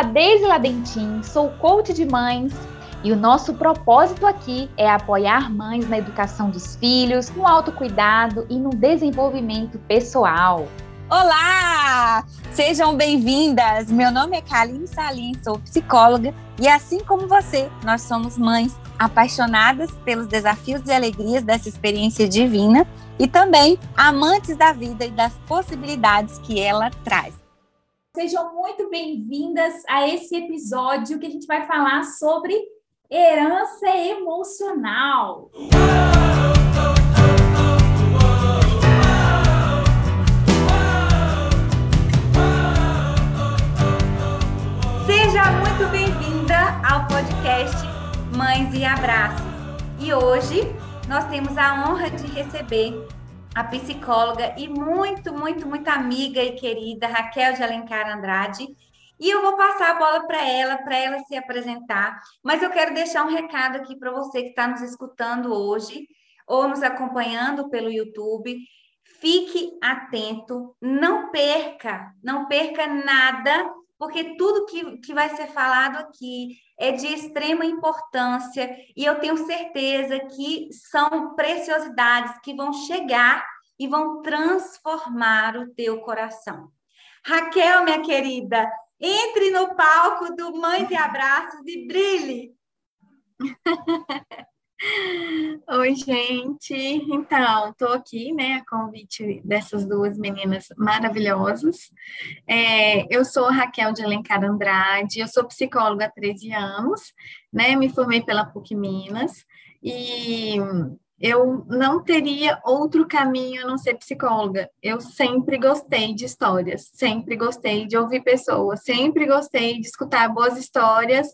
a Deise Ladentim, sou coach de mães e o nosso propósito aqui é apoiar mães na educação dos filhos, no autocuidado e no desenvolvimento pessoal. Olá! Sejam bem-vindas! Meu nome é Kaline Salim, sou psicóloga e assim como você, nós somos mães apaixonadas pelos desafios e alegrias dessa experiência divina e também amantes da vida e das possibilidades que ela traz. Sejam muito bem-vindas a esse episódio que a gente vai falar sobre herança emocional. Seja muito bem-vinda ao podcast Mães e Abraços. E hoje nós temos a honra de receber a psicóloga e muito, muito, muito amiga e querida Raquel de Alencar Andrade. E eu vou passar a bola para ela, para ela se apresentar. Mas eu quero deixar um recado aqui para você que está nos escutando hoje ou nos acompanhando pelo YouTube. Fique atento, não perca, não perca nada porque tudo que, que vai ser falado aqui é de extrema importância e eu tenho certeza que são preciosidades que vão chegar e vão transformar o teu coração. Raquel, minha querida, entre no palco do Mães e Abraços e brilhe! Oi, gente. Então, estou aqui, né, a convite dessas duas meninas maravilhosas. É, eu sou Raquel de Alencar Andrade, eu sou psicóloga há 13 anos, né, me formei pela PUC Minas e eu não teria outro caminho a não ser psicóloga. Eu sempre gostei de histórias, sempre gostei de ouvir pessoas, sempre gostei de escutar boas histórias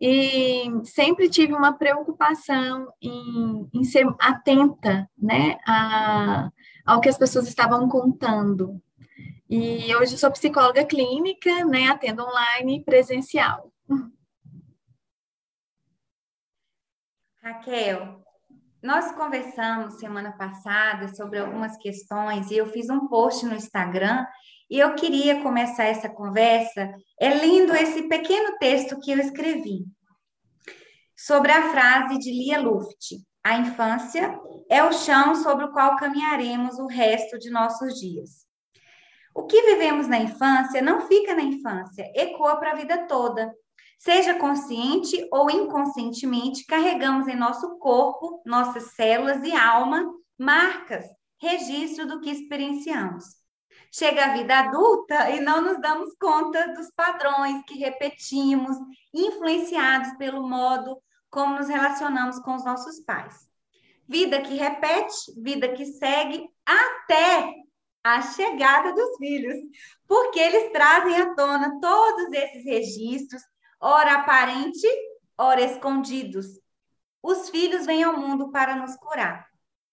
e sempre tive uma preocupação em, em ser atenta né, a, ao que as pessoas estavam contando. E hoje sou psicóloga clínica, né, atendo online e presencial. Raquel, nós conversamos semana passada sobre algumas questões e eu fiz um post no Instagram e eu queria começar essa conversa é lendo esse pequeno texto que eu escrevi sobre a frase de Lia Luft: A infância é o chão sobre o qual caminharemos o resto de nossos dias. O que vivemos na infância não fica na infância, ecoa para a vida toda. Seja consciente ou inconscientemente, carregamos em nosso corpo, nossas células e alma marcas, registro do que experienciamos chega a vida adulta e não nos damos conta dos padrões que repetimos, influenciados pelo modo como nos relacionamos com os nossos pais. Vida que repete, vida que segue até a chegada dos filhos, porque eles trazem à tona todos esses registros, ora aparente, ora escondidos. Os filhos vêm ao mundo para nos curar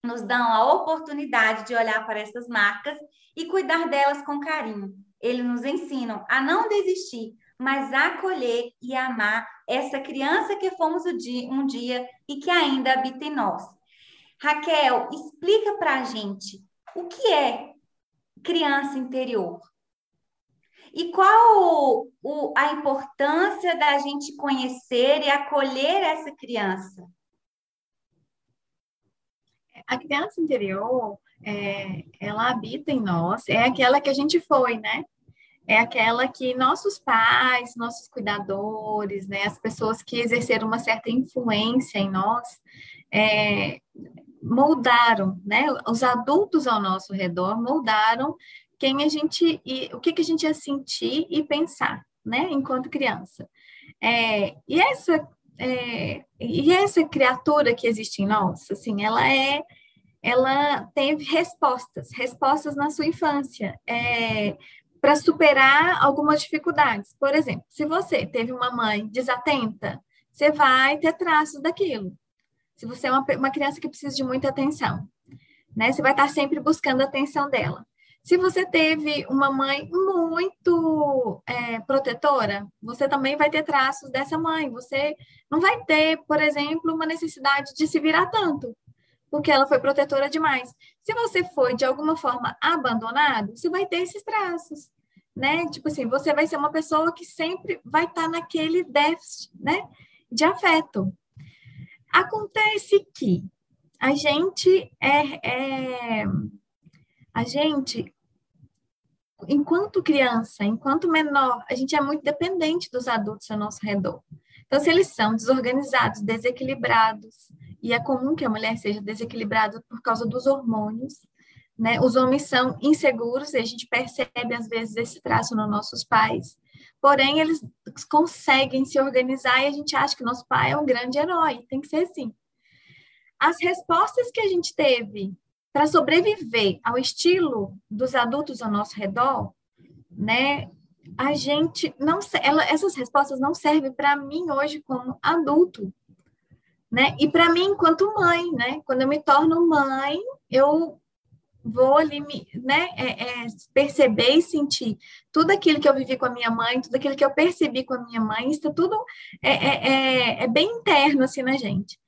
nos dão a oportunidade de olhar para essas marcas e cuidar delas com carinho. Eles nos ensinam a não desistir, mas a acolher e amar essa criança que fomos um dia e que ainda habita em nós. Raquel, explica para a gente o que é criança interior. E qual o, a importância da gente conhecer e acolher essa criança? A criança interior, é, ela habita em nós, é aquela que a gente foi, né? É aquela que nossos pais, nossos cuidadores, né, as pessoas que exerceram uma certa influência em nós, é, moldaram, né? Os adultos ao nosso redor moldaram quem a gente, e, o que, que a gente ia sentir e pensar, né? Enquanto criança. É, e essa é, e essa criatura que existe em nós, assim, ela é, ela teve respostas, respostas na sua infância, é, para superar algumas dificuldades. Por exemplo, se você teve uma mãe desatenta, você vai ter traços daquilo. Se você é uma, uma criança que precisa de muita atenção, né? Você vai estar sempre buscando a atenção dela. Se você teve uma mãe muito é, protetora, você também vai ter traços dessa mãe. Você não vai ter, por exemplo, uma necessidade de se virar tanto, porque ela foi protetora demais. Se você foi, de alguma forma, abandonado, você vai ter esses traços. né? Tipo assim, você vai ser uma pessoa que sempre vai estar tá naquele déficit, né? De afeto. Acontece que a gente é, é a gente enquanto criança, enquanto menor, a gente é muito dependente dos adultos ao nosso redor. Então, se eles são desorganizados, desequilibrados, e é comum que a mulher seja desequilibrada por causa dos hormônios, né? Os homens são inseguros e a gente percebe às vezes esse traço nos nossos pais. Porém, eles conseguem se organizar e a gente acha que nosso pai é um grande herói, tem que ser assim. As respostas que a gente teve para sobreviver ao estilo dos adultos ao nosso redor, né? A gente não ela, essas respostas não servem para mim hoje como adulto, né? E para mim enquanto mãe, né? Quando eu me torno mãe, eu vou ali, me, né, é, é, perceber e sentir tudo aquilo que eu vivi com a minha mãe, tudo aquilo que eu percebi com a minha mãe, isso tudo é, é, é, é bem interno, assim, na gente.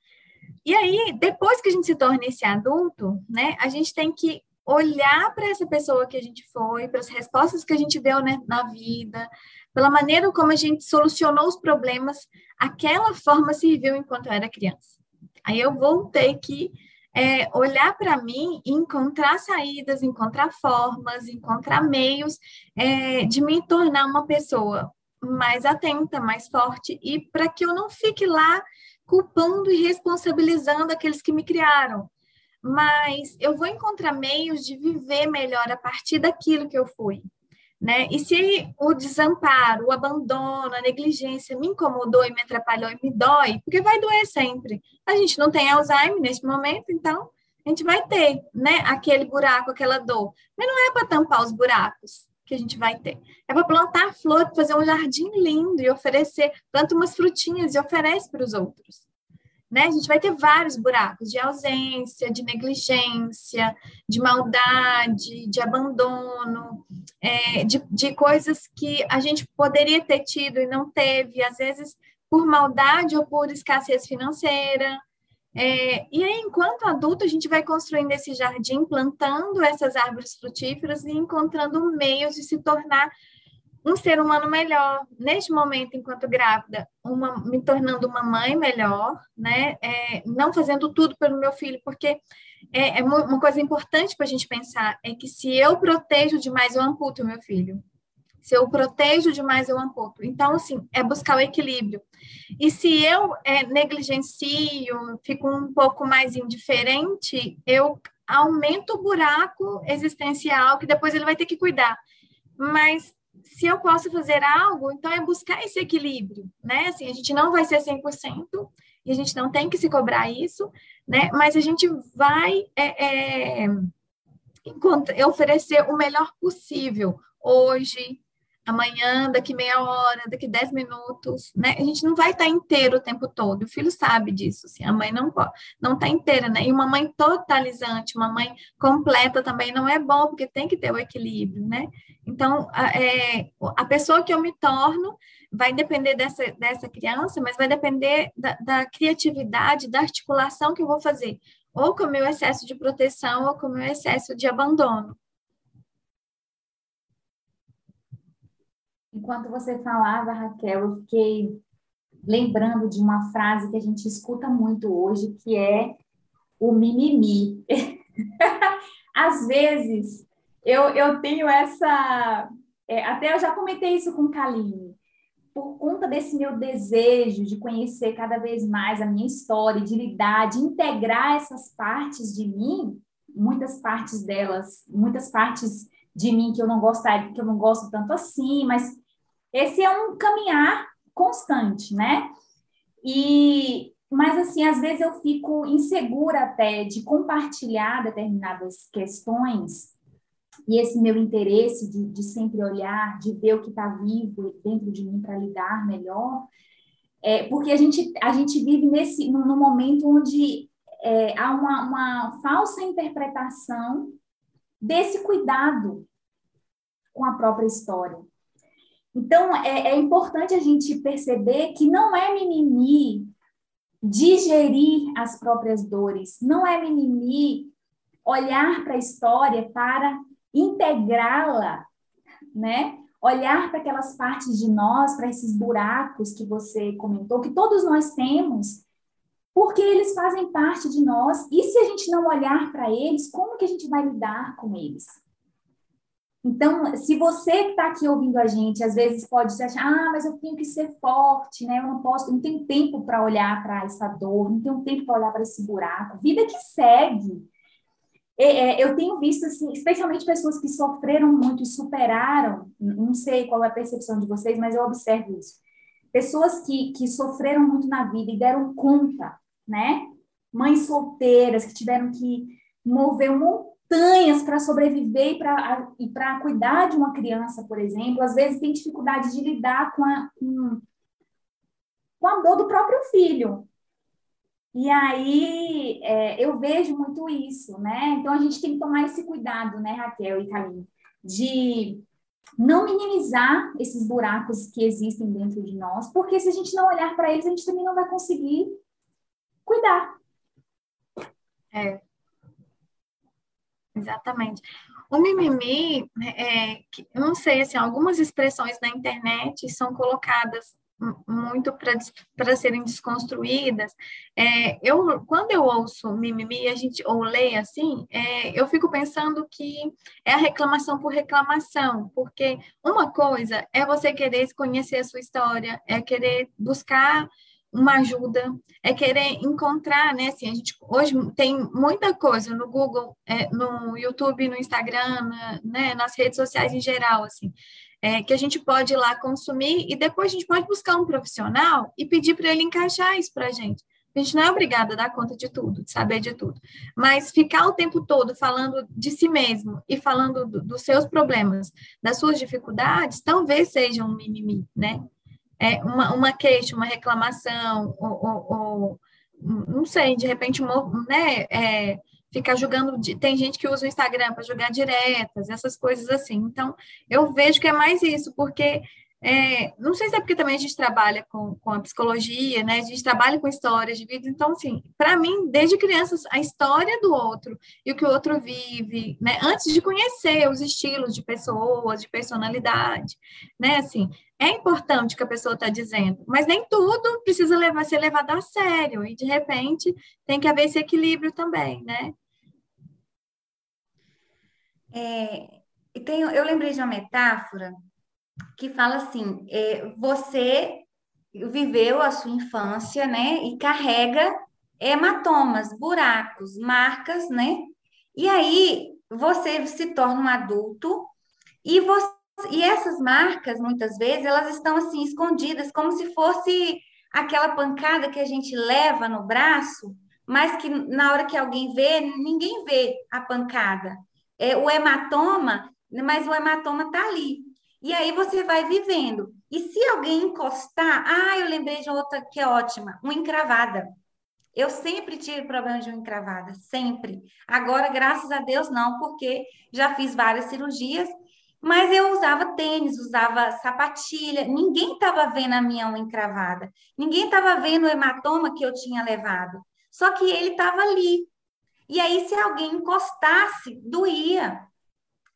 E aí, depois que a gente se torna esse adulto, né, a gente tem que olhar para essa pessoa que a gente foi, para as respostas que a gente deu né, na vida, pela maneira como a gente solucionou os problemas, aquela forma serviu enquanto eu era criança. Aí eu vou ter que é, olhar para mim e encontrar saídas, encontrar formas, encontrar meios é, de me tornar uma pessoa mais atenta, mais forte, e para que eu não fique lá culpando e responsabilizando aqueles que me criaram. Mas eu vou encontrar meios de viver melhor a partir daquilo que eu fui. Né? E se o desamparo, o abandono, a negligência me incomodou e me atrapalhou e me dói, porque vai doer sempre. A gente não tem Alzheimer neste momento, então a gente vai ter, né, aquele buraco, aquela dor. Mas não é para tampar os buracos que a gente vai ter. É para plantar flor, fazer um jardim lindo e oferecer, planta umas frutinhas e oferece para os outros né? A gente vai ter vários buracos de ausência, de negligência, de maldade, de abandono, é, de, de coisas que a gente poderia ter tido e não teve, às vezes por maldade ou por escassez financeira. É, e aí, enquanto adulto, a gente vai construindo esse jardim, plantando essas árvores frutíferas e encontrando meios de se tornar um ser humano melhor. Neste momento, enquanto grávida, uma, me tornando uma mãe melhor, né? É, não fazendo tudo pelo meu filho, porque é, é uma coisa importante para a gente pensar é que se eu protejo demais, eu amputo meu filho. Se eu protejo demais, eu amputo. Então, assim, é buscar o equilíbrio. E se eu é, negligencio, fico um pouco mais indiferente, eu aumento o buraco existencial que depois ele vai ter que cuidar. Mas se eu posso fazer algo, então é buscar esse equilíbrio, né? Assim, a gente não vai ser 100% e a gente não tem que se cobrar isso, né? Mas a gente vai é, é, oferecer o melhor possível hoje, amanhã, daqui meia hora, daqui dez minutos, né? A gente não vai estar inteiro o tempo todo. O filho sabe disso, assim, a mãe não pode, não está inteira, né? E uma mãe totalizante, uma mãe completa também não é bom, porque tem que ter o equilíbrio, né? Então, a, é, a pessoa que eu me torno vai depender dessa, dessa criança, mas vai depender da, da criatividade, da articulação que eu vou fazer, ou com o meu excesso de proteção, ou com o meu excesso de abandono. Enquanto você falava, Raquel, eu fiquei lembrando de uma frase que a gente escuta muito hoje, que é o mimimi. Às vezes, eu, eu tenho essa. É, até eu já comentei isso com Kaline. Por conta desse meu desejo de conhecer cada vez mais a minha história, de lidar, de integrar essas partes de mim, muitas partes delas, muitas partes de mim que eu não gostaria, que eu não gosto tanto assim, mas esse é um caminhar constante, né? E mas assim, às vezes eu fico insegura até de compartilhar determinadas questões e esse meu interesse de, de sempre olhar, de ver o que está vivo dentro de mim para lidar melhor, é, porque a gente, a gente vive nesse no, no momento onde é, há uma, uma falsa interpretação desse cuidado com a própria história. Então, é, é importante a gente perceber que não é mimimi digerir as próprias dores, não é mimimi olhar para a história para integrá-la, né? olhar para aquelas partes de nós, para esses buracos que você comentou, que todos nós temos, porque eles fazem parte de nós, e se a gente não olhar para eles, como que a gente vai lidar com eles? Então, se você que está aqui ouvindo a gente, às vezes pode achar, ah, mas eu tenho que ser forte, né? Eu não posso, não tenho tempo para olhar para essa dor, não tenho tempo para olhar para esse buraco. Vida que segue. É, eu tenho visto, assim, especialmente pessoas que sofreram muito e superaram, não sei qual é a percepção de vocês, mas eu observo isso. Pessoas que, que sofreram muito na vida e deram conta, né? Mães solteiras que tiveram que mover um montanhas para sobreviver e para cuidar de uma criança, por exemplo, às vezes tem dificuldade de lidar com a, com, com a dor do próprio filho. E aí é, eu vejo muito isso, né? Então a gente tem que tomar esse cuidado, né, Raquel e Kaline, de não minimizar esses buracos que existem dentro de nós, porque se a gente não olhar para eles, a gente também não vai conseguir cuidar. É, Exatamente. O mimimi, é, não sei, assim, algumas expressões na internet são colocadas muito para serem desconstruídas. É, eu, quando eu ouço mimimi, a gente ou leio assim, é, eu fico pensando que é a reclamação por reclamação, porque uma coisa é você querer conhecer a sua história, é querer buscar uma ajuda, é querer encontrar, né? Assim, a gente hoje tem muita coisa no Google, é, no YouTube, no Instagram, na, né? Nas redes sociais em geral, assim, é, que a gente pode ir lá consumir e depois a gente pode buscar um profissional e pedir para ele encaixar isso para a gente. A gente não é obrigada a dar conta de tudo, de saber de tudo. Mas ficar o tempo todo falando de si mesmo e falando do, dos seus problemas, das suas dificuldades, talvez seja um mimimi, né? É, uma, uma queixa, uma reclamação, ou, ou, ou não sei, de repente, né, é, ficar julgando. Tem gente que usa o Instagram para jogar diretas, essas coisas assim. Então, eu vejo que é mais isso, porque é, não sei se é porque também a gente trabalha com, com a psicologia, né? A gente trabalha com histórias de vida. Então, assim, para mim, desde crianças, a história do outro e o que o outro vive, né? Antes de conhecer os estilos de pessoas, de personalidade, né? Assim, é importante o que a pessoa está dizendo, mas nem tudo precisa levar, ser levado a sério. E, de repente, tem que haver esse equilíbrio também, né? É, tem, eu lembrei de uma metáfora que fala assim: é, você viveu a sua infância, né, e carrega hematomas, buracos, marcas, né? E aí você se torna um adulto e você e essas marcas, muitas vezes, elas estão assim escondidas, como se fosse aquela pancada que a gente leva no braço, mas que na hora que alguém vê, ninguém vê a pancada. É o hematoma, mas o hematoma está ali. E aí você vai vivendo. E se alguém encostar, ah, eu lembrei de outra que é ótima, uma encravada. Eu sempre tive problema de uma encravada, sempre. Agora, graças a Deus, não, porque já fiz várias cirurgias, mas eu usava tênis, usava sapatilha, ninguém estava vendo a minha unha encravada, ninguém estava vendo o hematoma que eu tinha levado, só que ele estava ali. E aí, se alguém encostasse, doía.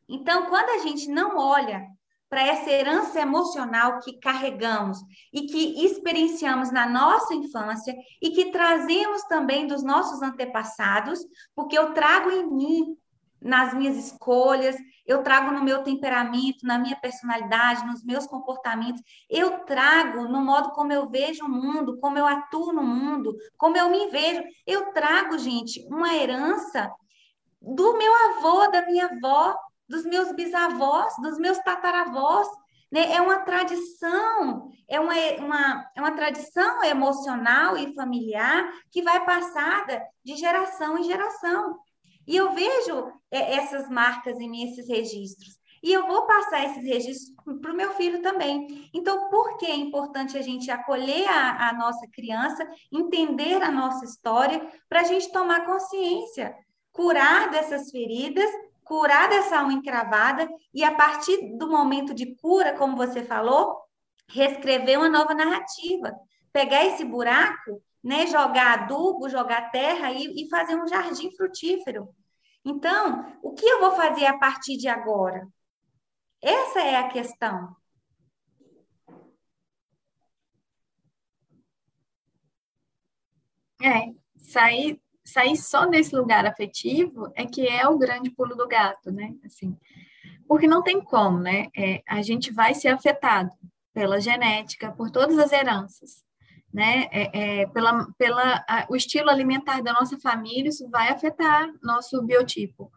Então, quando a gente não olha para essa herança emocional que carregamos e que experienciamos na nossa infância e que trazemos também dos nossos antepassados, porque eu trago em mim, nas minhas escolhas, eu trago no meu temperamento, na minha personalidade, nos meus comportamentos, eu trago no modo como eu vejo o mundo, como eu atuo no mundo, como eu me vejo. Eu trago, gente, uma herança do meu avô, da minha avó, dos meus bisavós, dos meus tataravós. Né? É uma tradição, é uma, uma, é uma tradição emocional e familiar que vai passada de geração em geração. E eu vejo é, essas marcas em mim, esses registros. E eu vou passar esses registros para o meu filho também. Então, por que é importante a gente acolher a, a nossa criança, entender a nossa história, para a gente tomar consciência, curar dessas feridas curar dessa unha encravada e a partir do momento de cura, como você falou, reescrever uma nova narrativa, pegar esse buraco, né, jogar adubo, jogar terra e, e fazer um jardim frutífero. Então, o que eu vou fazer a partir de agora? Essa é a questão. É, sair, sair só desse lugar afetivo é que é o grande pulo do gato, né? Assim, porque não tem como, né? É, a gente vai ser afetado pela genética, por todas as heranças, né? É, é, pela, pela a, o estilo alimentar da nossa família, isso vai afetar nosso biotipo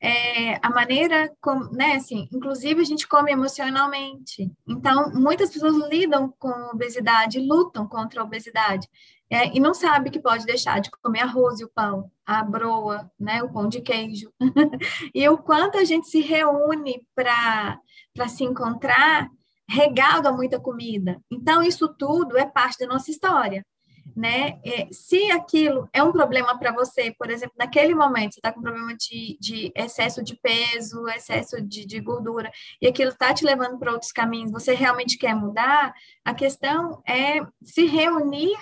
é, a maneira como, né, assim, inclusive a gente come emocionalmente. Então, muitas pessoas lidam com obesidade, lutam contra a obesidade, é, e não sabe que pode deixar de comer arroz e o pão, a broa, né, o pão de queijo. e o quanto a gente se reúne para se encontrar regado a muita comida. Então, isso tudo é parte da nossa história né? É, se aquilo é um problema para você, por exemplo, naquele momento você está com problema de, de, excesso de peso, excesso de, de gordura, e aquilo está te levando para outros caminhos, você realmente quer mudar, a questão é se reunir,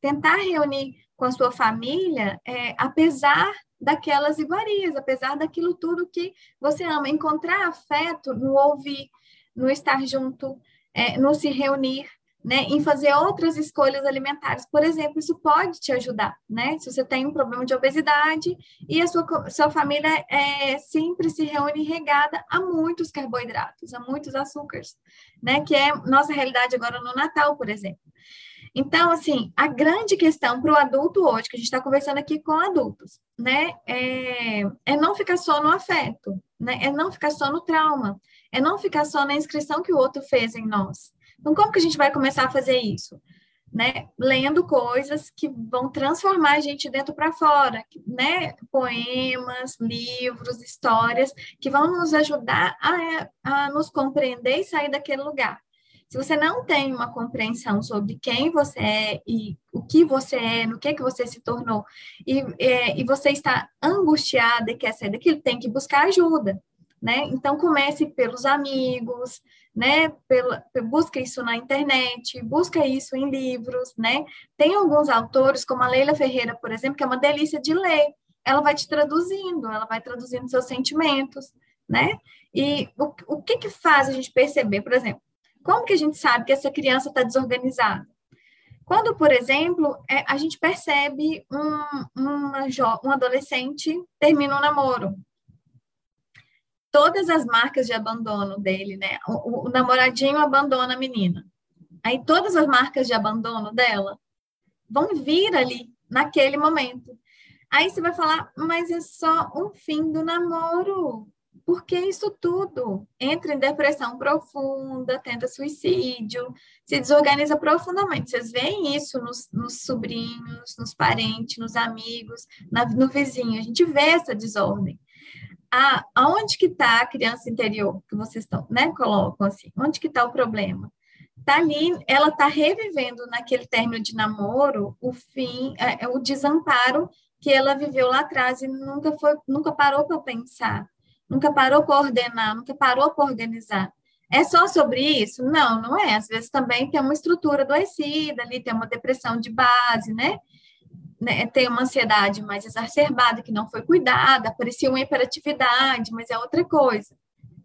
tentar reunir com a sua família, é, apesar daquelas iguarias, apesar daquilo tudo que você ama, encontrar afeto no ouvir, no estar junto, é, no se reunir, né, em fazer outras escolhas alimentares. Por exemplo, isso pode te ajudar, né? Se você tem um problema de obesidade e a sua, sua família é, sempre se reúne regada a muitos carboidratos, a muitos açúcares, né? Que é nossa realidade agora no Natal, por exemplo. Então, assim, a grande questão para o adulto hoje, que a gente está conversando aqui com adultos, né, é, é não ficar só no afeto, né? É não ficar só no trauma, é não ficar só na inscrição que o outro fez em nós, então, como que a gente vai começar a fazer isso? Né? Lendo coisas que vão transformar a gente dentro para fora, né? Poemas, livros, histórias que vão nos ajudar a, a nos compreender e sair daquele lugar. Se você não tem uma compreensão sobre quem você é e o que você é, no que que você se tornou, e, é, e você está angustiada e quer sair daquilo, tem que buscar ajuda, né? Então comece pelos amigos, né? Pela, busca isso na internet, busca isso em livros, né? Tem alguns autores, como a Leila Ferreira, por exemplo, que é uma delícia de ler. Ela vai te traduzindo, ela vai traduzindo seus sentimentos, né? E o, o que que faz a gente perceber, por exemplo, como que a gente sabe que essa criança está desorganizada? Quando, por exemplo, é, a gente percebe um, uma, um adolescente termina um namoro, todas as marcas de abandono dele, né? O, o, namoradinho abandona a menina. Aí todas as marcas de abandono dela vão vir ali naquele momento. Aí você vai falar, mas é só um fim do namoro. Por que isso tudo? Entra em depressão profunda, tenta suicídio, se desorganiza profundamente. Vocês veem isso nos, nos sobrinhos, nos parentes, nos amigos, na, no vizinho. A gente vê essa desordem a, aonde que está a criança interior que vocês estão, né, colocam assim, onde que está o problema? Tá ali, ela está revivendo naquele término de namoro o fim, é, é, o desamparo que ela viveu lá atrás e nunca foi, nunca parou para pensar, nunca parou para ordenar, nunca parou para organizar. É só sobre isso? Não, não é. Às vezes também tem uma estrutura adoecida ali, tem uma depressão de base, né? Né, tem uma ansiedade mais exacerbada que não foi cuidada, parecia uma hiperatividade, mas é outra coisa,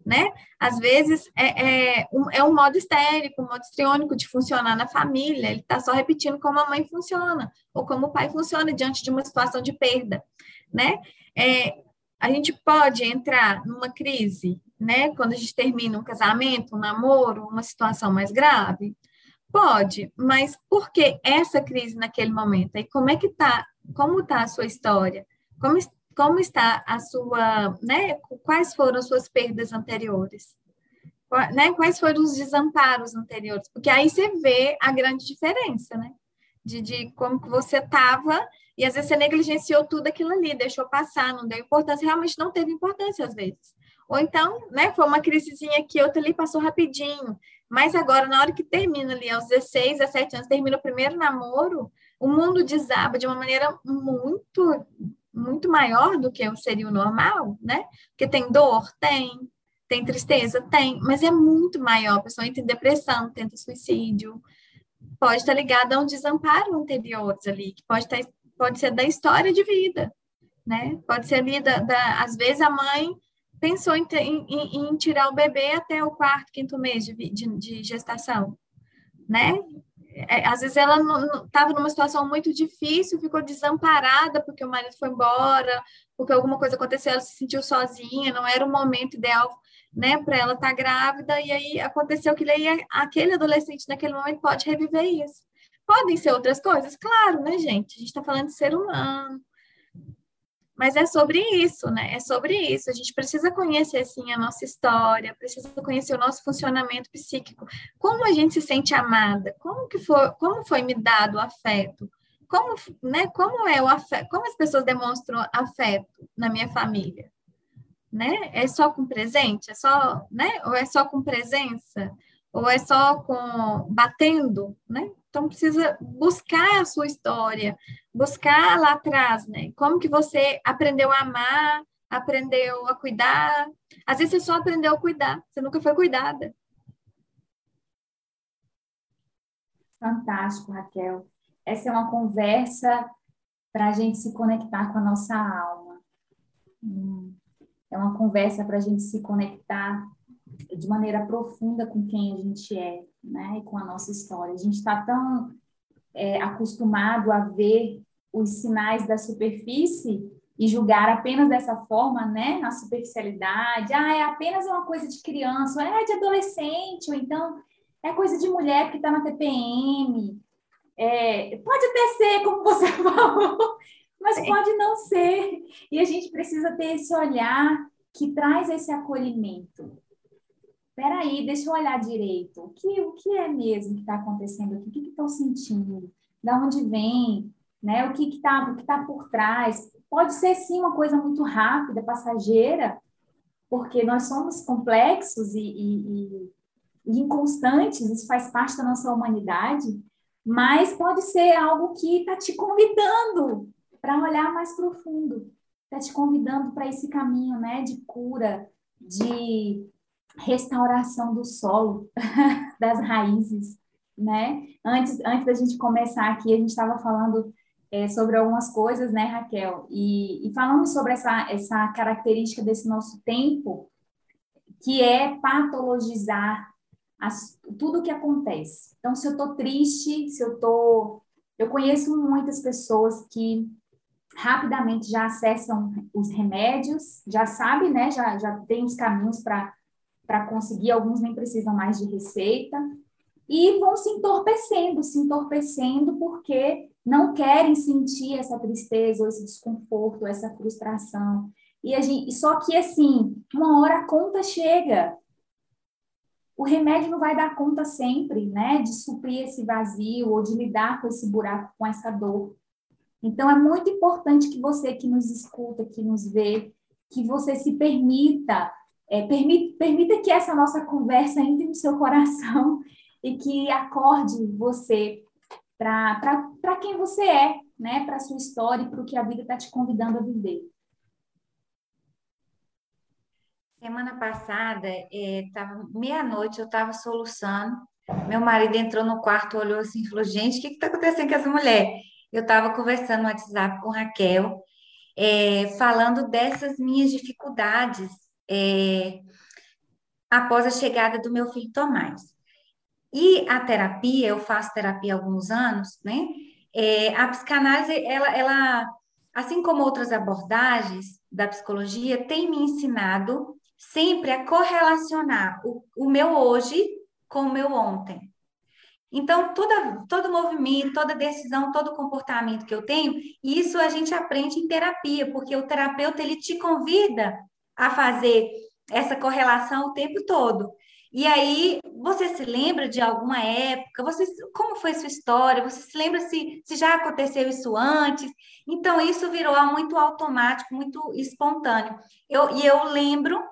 né? Às vezes é, é, um, é um modo histérico, um modo histriônico de funcionar na família, ele está só repetindo como a mãe funciona, ou como o pai funciona diante de uma situação de perda, né? É, a gente pode entrar numa crise, né? Quando a gente termina um casamento, um namoro, uma situação mais grave, Pode, mas por que essa crise naquele momento? E como é que tá? Como está a sua história? Como, como está a sua, né? Quais foram as suas perdas anteriores? Né? Quais foram os desamparos anteriores? Porque aí você vê a grande diferença, né? De, de como que você estava e às vezes você negligenciou tudo aquilo ali, deixou passar, não deu importância, realmente não teve importância às vezes. Ou então, né, foi uma crisezinha aqui, outra ali passou rapidinho. Mas agora, na hora que termina ali, aos 16, 17 anos, termina o primeiro namoro, o mundo desaba de uma maneira muito, muito maior do que seria o normal, né? Porque tem dor, tem, tem tristeza, tem, mas é muito maior. A pessoa entra em depressão, tenta suicídio, pode estar ligada a um desamparo anterior ali, que pode, estar, pode ser da história de vida, né? Pode ser ali, da, da, às vezes a mãe pensou em, em, em, tirar o bebê até o quarto, quinto mês de, de, de gestação, né? É, às vezes ela estava numa situação muito difícil, ficou desamparada porque o marido foi embora, porque alguma coisa aconteceu, ela se sentiu sozinha, não era o momento ideal, né, para ela estar tá grávida, e aí aconteceu que aí aquele adolescente naquele momento pode reviver isso. Podem ser outras coisas? Claro, né, gente? A gente está falando de ser humano, mas é sobre isso, né? É sobre isso. A gente precisa conhecer, assim, a nossa história, precisa conhecer o nosso funcionamento psíquico. Como a gente se sente amada? Como que foi, como foi me dado o afeto? Como, né, como é o afeto? Como as pessoas demonstram afeto na minha família? Né? É só com presente? É só, né? Ou é só com presença? Ou é só com batendo, né? Então precisa buscar a sua história, buscar lá atrás, né? Como que você aprendeu a amar, aprendeu a cuidar. Às vezes você só aprendeu a cuidar, você nunca foi cuidada. Fantástico, Raquel. Essa é uma conversa para a gente se conectar com a nossa alma. Hum. É uma conversa para a gente se conectar de maneira profunda com quem a gente é, né? E com a nossa história. A gente está tão é, acostumado a ver os sinais da superfície e julgar apenas dessa forma, né, na superficialidade, ah, é apenas uma coisa de criança, ou é de adolescente, ou então é coisa de mulher que está na TPM. É, pode até ser, como você falou, mas pode não ser. E a gente precisa ter esse olhar que traz esse acolhimento. Espera aí, deixa eu olhar direito. O que, o que é mesmo que está acontecendo aqui? O que estou sentindo? Da onde vem? né? O que está que tá por trás. Pode ser sim uma coisa muito rápida, passageira, porque nós somos complexos e, e, e inconstantes, isso faz parte da nossa humanidade, mas pode ser algo que está te convidando para olhar mais profundo, está te convidando para esse caminho, né, de cura, de restauração do solo, das raízes, né? Antes, antes da gente começar aqui, a gente estava falando é, sobre algumas coisas, né, Raquel? E, e falando sobre essa, essa característica desse nosso tempo, que é patologizar as, tudo o que acontece. Então, se eu estou triste, se eu estou. Eu conheço muitas pessoas que rapidamente já acessam os remédios, já sabem, né? Já, já tem os caminhos para conseguir, alguns nem precisam mais de receita, e vão se entorpecendo, se entorpecendo porque não querem sentir essa tristeza, ou esse desconforto, essa frustração. E gente, só que assim, uma hora a conta chega. O remédio não vai dar conta sempre, né, de suprir esse vazio ou de lidar com esse buraco, com essa dor. Então é muito importante que você que nos escuta, que nos vê, que você se permita, é, permita, permita que essa nossa conversa entre no seu coração e que acorde você para quem você é, né? Para a sua história e para o que a vida está te convidando a viver. Semana passada, é, meia-noite, eu estava soluçando. Meu marido entrou no quarto, olhou assim e falou: Gente, o que está acontecendo com essa mulher? Eu estava conversando no WhatsApp com Raquel, é, falando dessas minhas dificuldades é, após a chegada do meu filho Tomás. E a terapia, eu faço terapia há alguns anos, né? É, a psicanálise, ela, ela, assim como outras abordagens da psicologia, tem me ensinado sempre a correlacionar o, o meu hoje com o meu ontem. Então, toda, todo movimento, toda decisão, todo comportamento que eu tenho, isso a gente aprende em terapia, porque o terapeuta ele te convida a fazer essa correlação o tempo todo. E aí, você se lembra de alguma época? Você, como foi sua história? Você se lembra se, se já aconteceu isso antes? Então, isso virou muito automático, muito espontâneo. Eu, e eu lembro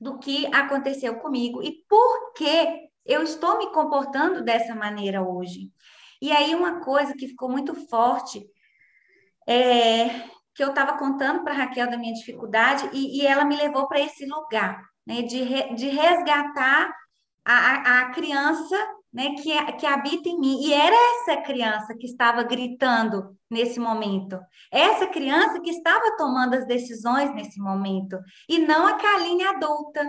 do que aconteceu comigo e por que eu estou me comportando dessa maneira hoje. E aí, uma coisa que ficou muito forte é que eu estava contando para a Raquel da minha dificuldade e, e ela me levou para esse lugar né, de, re, de resgatar a, a criança né, que, é, que habita em mim. E era essa criança que estava gritando nesse momento. Essa criança que estava tomando as decisões nesse momento. E não a Kaline adulta,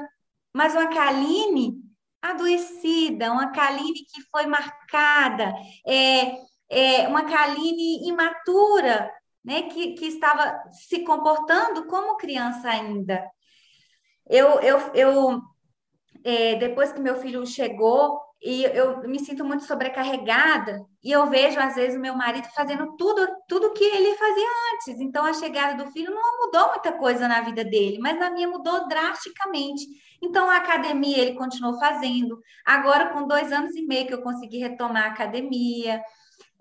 mas uma Kaline adoecida, uma Kaline que foi marcada, é, é, uma Kaline imatura, né, que, que estava se comportando como criança ainda. Eu, eu, eu é, depois que meu filho chegou, e eu me sinto muito sobrecarregada e eu vejo às vezes o meu marido fazendo tudo tudo que ele fazia antes. Então a chegada do filho não mudou muita coisa na vida dele, mas na minha mudou drasticamente. Então a academia ele continuou fazendo. Agora com dois anos e meio que eu consegui retomar a academia.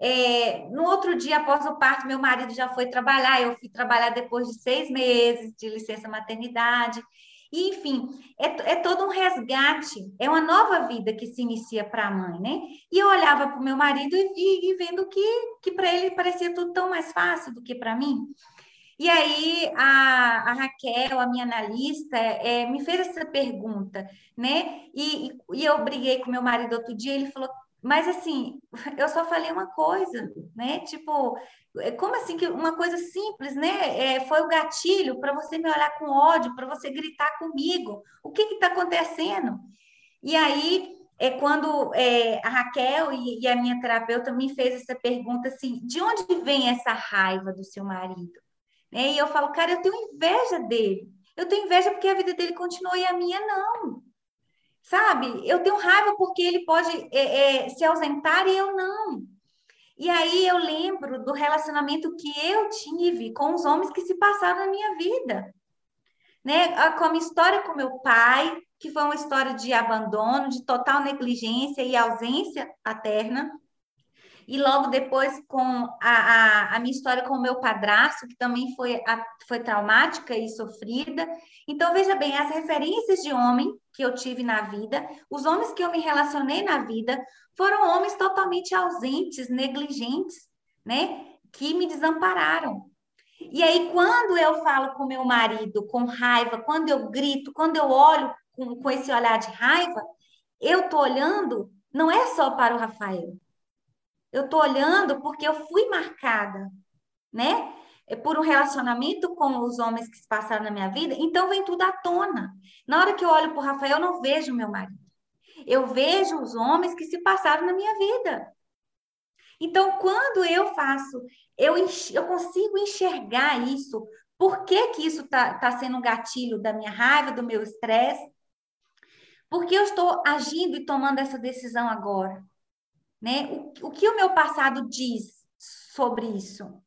É, no outro dia após o parto meu marido já foi trabalhar. Eu fui trabalhar depois de seis meses de licença maternidade. E, enfim, é, é todo um resgate, é uma nova vida que se inicia para a mãe, né? E eu olhava para o meu marido e, e, vendo que, que para ele parecia tudo tão mais fácil do que para mim. E aí a, a, Raquel, a minha analista, é, me fez essa pergunta, né? E, e, eu briguei com meu marido outro dia, ele falou, mas assim, eu só falei uma coisa, né? Tipo, é, como assim que uma coisa simples, né? É, foi o gatilho para você me olhar com ódio, para você gritar comigo. O que está acontecendo? E aí é quando é, a Raquel e, e, a minha terapeuta me fez essa pergunta assim: de onde vem essa raiva do seu marido? Né? E eu falo, cara, eu tenho inveja dele. Eu tenho inveja porque a vida dele continua e a minha não. Sabe? Eu tenho raiva porque ele pode é, é, se ausentar e eu não. E aí eu lembro do relacionamento que eu tive com os homens que se passaram na minha vida. Né? Com a minha história com meu pai, que foi uma história de abandono, de total negligência e ausência paterna. E logo depois com a, a, a minha história com o meu padrasto, que também foi, a, foi traumática e sofrida. Então, veja bem, as referências de homem que eu tive na vida, os homens que eu me relacionei na vida, foram homens totalmente ausentes, negligentes, né? Que me desampararam. E aí, quando eu falo com meu marido com raiva, quando eu grito, quando eu olho com, com esse olhar de raiva, eu tô olhando não é só para o Rafael. Eu tô olhando porque eu fui marcada, né? É por um relacionamento com os homens que se passaram na minha vida, então vem tudo à tona. Na hora que eu olho para o Rafael, eu não vejo meu marido. Eu vejo os homens que se passaram na minha vida. Então, quando eu faço, eu, eu consigo enxergar isso. Por que, que isso está tá sendo um gatilho da minha raiva, do meu estresse? Porque eu estou agindo e tomando essa decisão agora? Né? O, o que o meu passado diz sobre isso?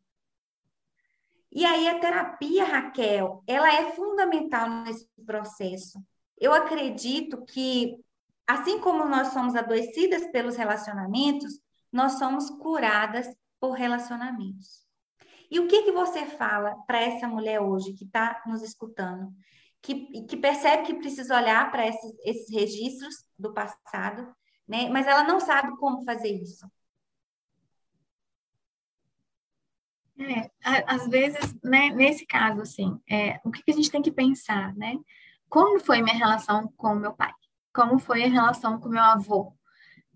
E aí a terapia, Raquel, ela é fundamental nesse processo. Eu acredito que Assim como nós somos adoecidas pelos relacionamentos, nós somos curadas por relacionamentos. E o que, que você fala para essa mulher hoje que está nos escutando, que, que percebe que precisa olhar para esses, esses registros do passado, né? mas ela não sabe como fazer isso? É, às vezes, né, nesse caso, assim, é, o que, a gente tem que pensar, né? Como foi minha relação com meu pai? como foi a relação com meu avô.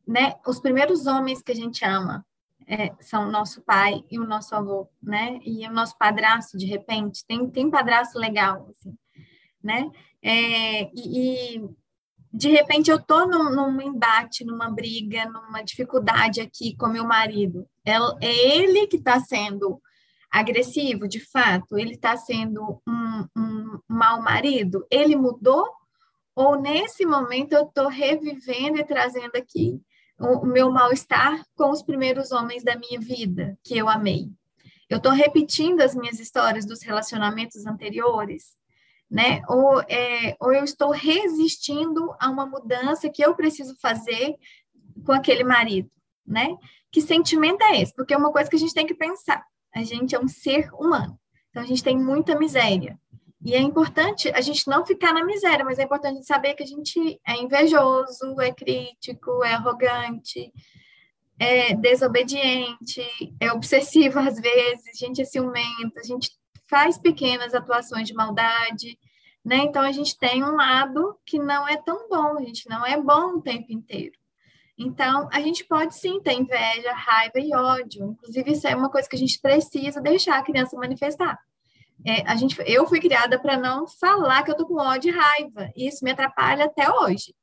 Né? Os primeiros homens que a gente ama é, são o nosso pai e o nosso avô, né? E o nosso padrasto, de repente, tem, tem padrasto legal, assim, né? É, e, e, de repente eu tô num, num, embate, numa briga, numa dificuldade aqui com meu marido. É, ele que está sendo agressivo, de fato? Ele está sendo um, um mau marido? Ele mudou ou nesse momento eu estou revivendo e trazendo aqui o, meu mal-estar com os primeiros homens da minha vida, que eu amei. Eu estou repetindo as minhas histórias dos relacionamentos anteriores, né? Ou, é, ou eu estou resistindo a uma mudança que eu preciso fazer com aquele marido, né? Que sentimento é esse? Porque é uma coisa que a gente tem que pensar. A gente é um ser humano, então a gente tem muita miséria. E é importante a gente não ficar na miséria, mas é importante saber que a gente é invejoso, é crítico, é arrogante, é desobediente, é obsessivo às vezes, a gente é ciumento, a gente faz pequenas atuações de maldade, né? Então a gente tem um lado que não é tão bom, a gente não é bom o tempo inteiro. Então, a gente pode sim ter inveja, raiva e ódio. Inclusive, isso é uma coisa que a gente precisa deixar a criança manifestar. É, a gente, eu fui criada para não falar que eu tô com ódio e raiva. E isso me atrapalha até hoje.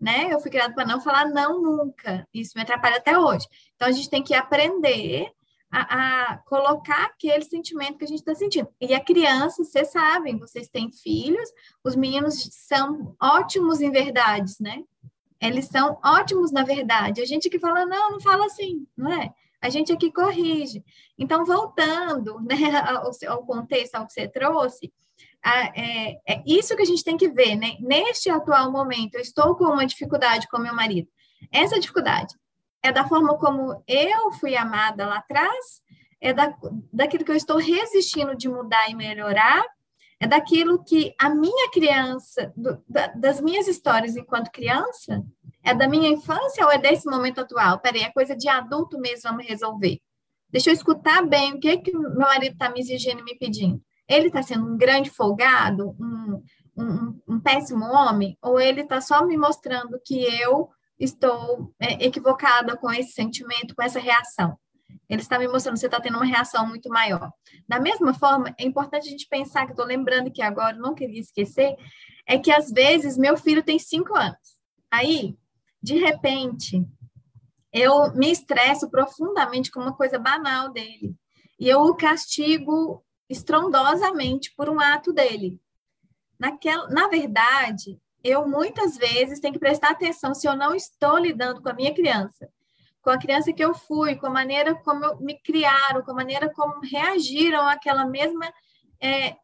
Né? Eu fui criada para não falar não nunca. Isso me atrapalha até hoje. Então, a gente tem que aprender a, a, colocar aquele sentimento que a gente está sentindo. E a criança, vocês sabem, vocês têm filhos, os meninos são ótimos em verdades, né? Eles são ótimos na verdade. A gente que fala, não, não fala assim, não é? A gente aqui corrige. Então, voltando né, ao, ao contexto, ao que você trouxe, é, é, isso que a gente tem que ver, né? Neste atual momento, eu estou com uma dificuldade com meu marido. Essa dificuldade é da forma como eu fui amada lá atrás, é da, daquilo que eu estou resistindo de mudar e melhorar, é daquilo que a minha criança, do, da, das minhas histórias enquanto criança, é da minha infância ou é desse momento atual? Peraí, é coisa de adulto mesmo, vamos resolver. Deixa eu escutar bem o que, que meu marido está me exigindo e me pedindo. Ele está sendo um grande folgado, um, um, um péssimo homem, ou ele está só me mostrando que eu estou é, equivocada com esse sentimento, com essa reação. Ele está me mostrando que você está tendo uma reação muito maior. Da mesma forma, é importante a gente pensar, que estou lembrando que agora, não queria esquecer, é que às vezes meu filho tem cinco anos. Aí, de repente, eu me estresso profundamente com uma coisa banal dele. E eu o castigo estrondosamente por um ato dele. Naquela, na verdade, eu muitas vezes tenho que prestar atenção se eu não estou lidando com a minha criança, com a criança que eu fui, com a maneira como me criaram, com a maneira como reagiram àquela mesma é,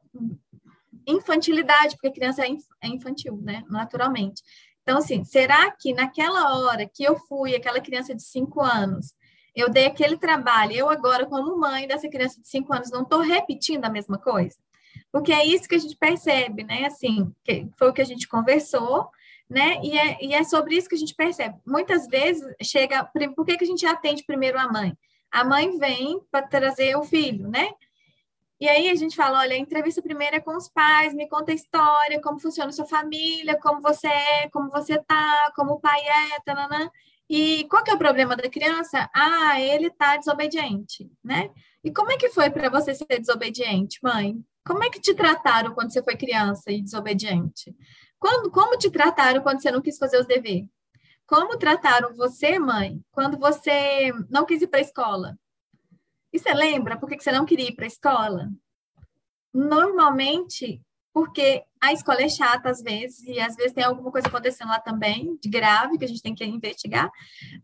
infantilidade, porque a criança é, é infantil, né, naturalmente. Então, assim, será que naquela hora que eu fui aquela criança de cinco anos, eu dei aquele trabalho, eu agora, como mãe dessa criança de cinco anos, não estou repetindo a mesma coisa? Porque é isso que a gente percebe, né? Assim, foi o que a gente conversou, né? E é, e é sobre isso que a gente percebe. Muitas vezes chega. Por que, que a gente atende primeiro a mãe? A mãe vem para trazer o filho, né? E aí a gente fala, olha, a entrevista primeiro é com os pais, me conta a história, como funciona a sua família, como você é, como você tá, como o pai é, tananã. E qual que é o problema da criança? Ah, ele tá desobediente, né? E como é que foi para você ser desobediente, mãe? Como é que te trataram quando você foi criança e desobediente? Quando, como te trataram quando você não quis fazer os deveres? Como trataram você, mãe, quando você não quis ir para a escola? E você lembra por que você não queria ir para a escola? Normalmente, porque a escola é chata às vezes, e às vezes tem alguma coisa acontecendo lá também, de grave, que a gente tem que investigar,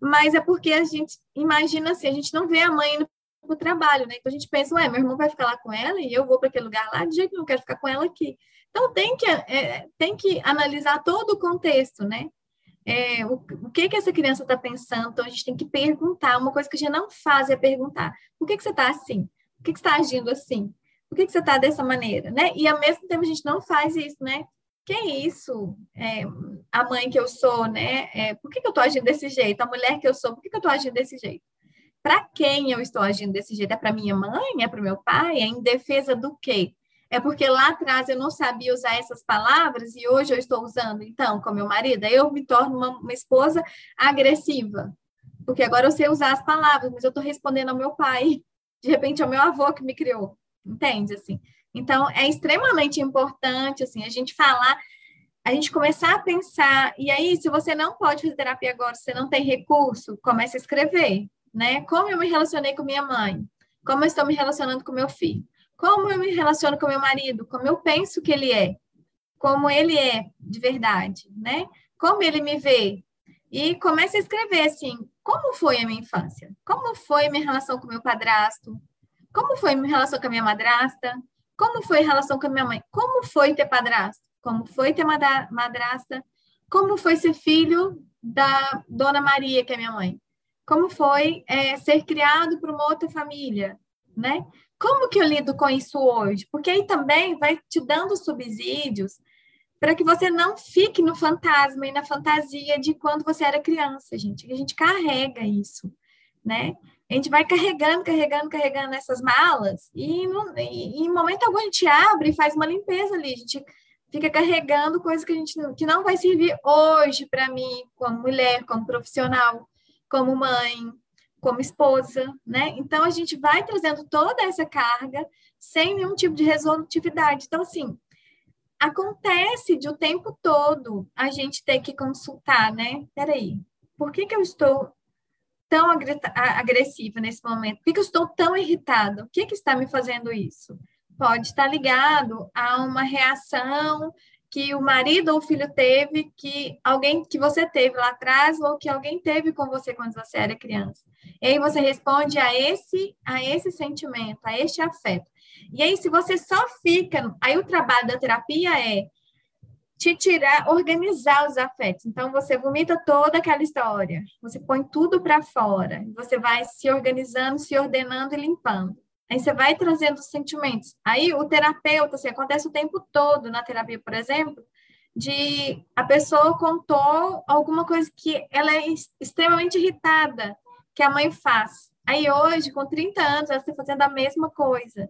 mas é porque a gente imagina assim, a gente não vê a mãe indo para o trabalho, né? Então a gente pensa, ué, meu irmão vai ficar lá com ela e eu vou para aquele lugar lá, de jeito não quero ficar com ela aqui. Então tem que, é, tem que analisar todo o contexto, né? É, o, o, que que essa criança está pensando? Então a gente tem que perguntar. Uma coisa que a gente não faz é perguntar: por que, que você está assim? Por que, que você está agindo assim? Por que, que você está dessa maneira, né? E ao mesmo tempo a gente não faz isso, né? Que é isso? É, a mãe que eu sou, né? É, por que, que eu estou agindo desse jeito? A mulher que eu sou, por que, que eu estou agindo desse jeito? Para quem eu estou agindo desse jeito? É para minha mãe? É para o meu pai? É em defesa do quê? É porque lá atrás eu não sabia usar essas palavras e hoje eu estou usando, então, com meu marido, eu me torno uma, uma esposa agressiva. Porque agora eu sei usar as palavras, mas eu estou respondendo ao meu pai, de repente ao meu avô que me criou. Entende? Assim. Então, é extremamente importante assim, a gente falar a gente começar a pensar, e aí, se você não pode fazer terapia agora, se você não tem recurso, comece a escrever né? Como eu me relacionei com minha mãe? Como eu estou me relacionando com meu filho? Como eu me relaciono com meu marido? Como eu penso que ele é? Como ele é de verdade, né? Como ele me vê? E comece a escrever assim: como foi a minha infância? Como foi a minha relação com meu padrasto? Como foi a minha relação com a minha madrasta? Como foi a relação com a minha mãe? Como foi ter padrasto? Como foi ter madrasta? Como foi ser filho da Dona Maria, que é minha mãe? Como foi é, ser criado por uma outra família, né? Como que eu lido com isso hoje? Porque aí também vai te dando subsídios para que você não fique no fantasma e na fantasia de quando você era criança, gente. A gente carrega isso, né? A gente vai carregando, carregando, carregando essas malas e, no, e, em momento algum a gente abre e faz uma limpeza ali. A gente fica carregando coisas que a gente que não vai servir hoje para mim, como mulher, como profissional, como mãe, como esposa, né? Então a gente vai trazendo toda essa carga sem nenhum tipo de resolutividade. Então, assim, acontece de o tempo todo a gente ter que consultar, né? Peraí, por que, que eu estou tão agressiva nesse momento? Por que, que eu estou tão irritada? O que, que está me fazendo isso? Pode estar ligado a uma reação que o marido ou filho teve, que alguém que você teve lá atrás, ou que alguém teve com você quando você era criança. E aí você responde a esse, a esse sentimento, a este afeto. E aí, se você só fica. Aí o trabalho da terapia é te tirar, organizar os afetos. Então, você vomita toda aquela história, você põe tudo para fora, você vai se organizando, se ordenando e limpando. Aí você vai trazendo os sentimentos. Aí o terapeuta, assim, acontece o tempo todo na terapia, por exemplo, de a pessoa contou alguma coisa que ela é extremamente irritada, que a mãe faz. Aí hoje, com 30 anos, ela está fazendo a mesma coisa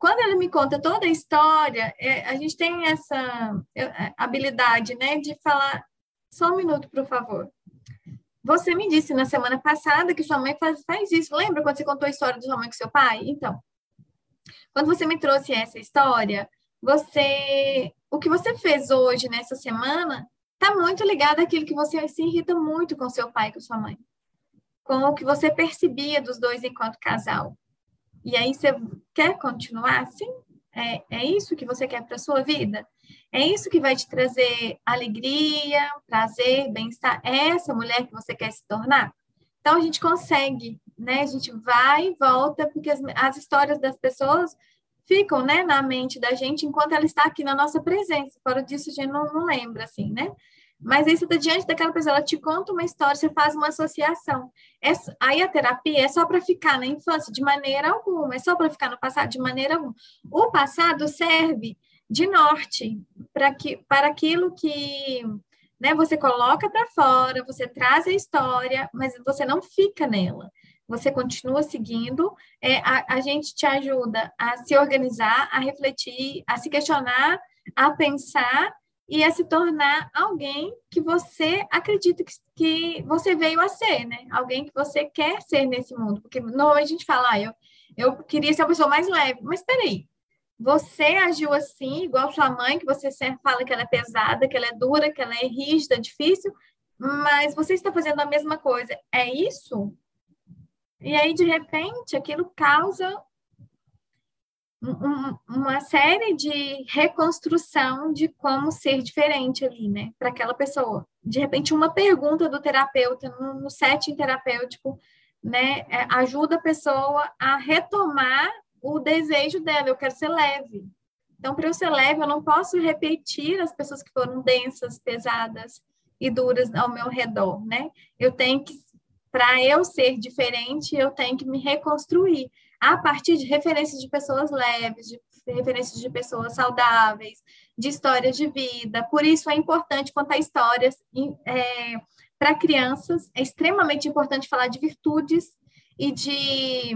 quando ele me conta toda a história, é, a gente tem essa habilidade, né, de falar. Só um minuto, por favor. Você me disse na semana passada que sua mãe faz, faz isso. Lembra quando você contou a história de sua mãe com seu pai? Então, quando você me trouxe essa história, você, o que você fez hoje nessa semana, está muito ligado àquilo que você se irrita muito com seu pai e com sua mãe, com o que você percebia dos dois enquanto casal. E aí você quer continuar assim? É, é isso que você quer para sua vida? É isso que vai te trazer alegria, prazer, bem-estar? É essa mulher que você quer se tornar? Então a gente consegue, né? A gente vai e volta, porque as, as histórias das pessoas ficam, né, na mente da gente enquanto ela está aqui na nossa presença. Fora disso, a gente não, não lembra, assim, né? Mas aí você está diante daquela pessoa, ela te conta uma história, você faz uma associação. É, aí a terapia é só para ficar na infância de maneira alguma, é só para ficar no passado de maneira alguma. O passado serve de norte para que, para aquilo que né, você coloca para fora, você traz a história, mas você não fica nela. Você continua seguindo, é, a, a gente te ajuda a se organizar, a refletir, a se questionar, a pensar e a se tornar alguém que você acredita que, que você veio a ser, né? Alguém que você quer ser nesse mundo. Porque normalmente a gente fala, ah, eu, eu queria ser uma pessoa mais leve. Mas peraí, você agiu assim, igual sua mãe, que você sempre fala que ela é pesada, que ela é dura, que ela é rígida, difícil, mas você está fazendo a mesma coisa. É isso? E aí, de repente, aquilo causa um, uma série de reconstrução de como ser diferente ali, né, para aquela pessoa. De repente, uma pergunta do terapeuta no, no setting terapêutico, né, é, ajuda a pessoa a retomar o desejo dela. Eu quero ser leve. Então, para eu ser leve, eu não posso repetir as pessoas que foram densas, pesadas e duras ao meu redor, né? Eu tenho que, para eu ser diferente, eu tenho que me reconstruir a partir de referências de pessoas leves, de referências de pessoas saudáveis, de histórias de vida. Por isso é importante contar histórias é, para crianças. É extremamente importante falar de virtudes e de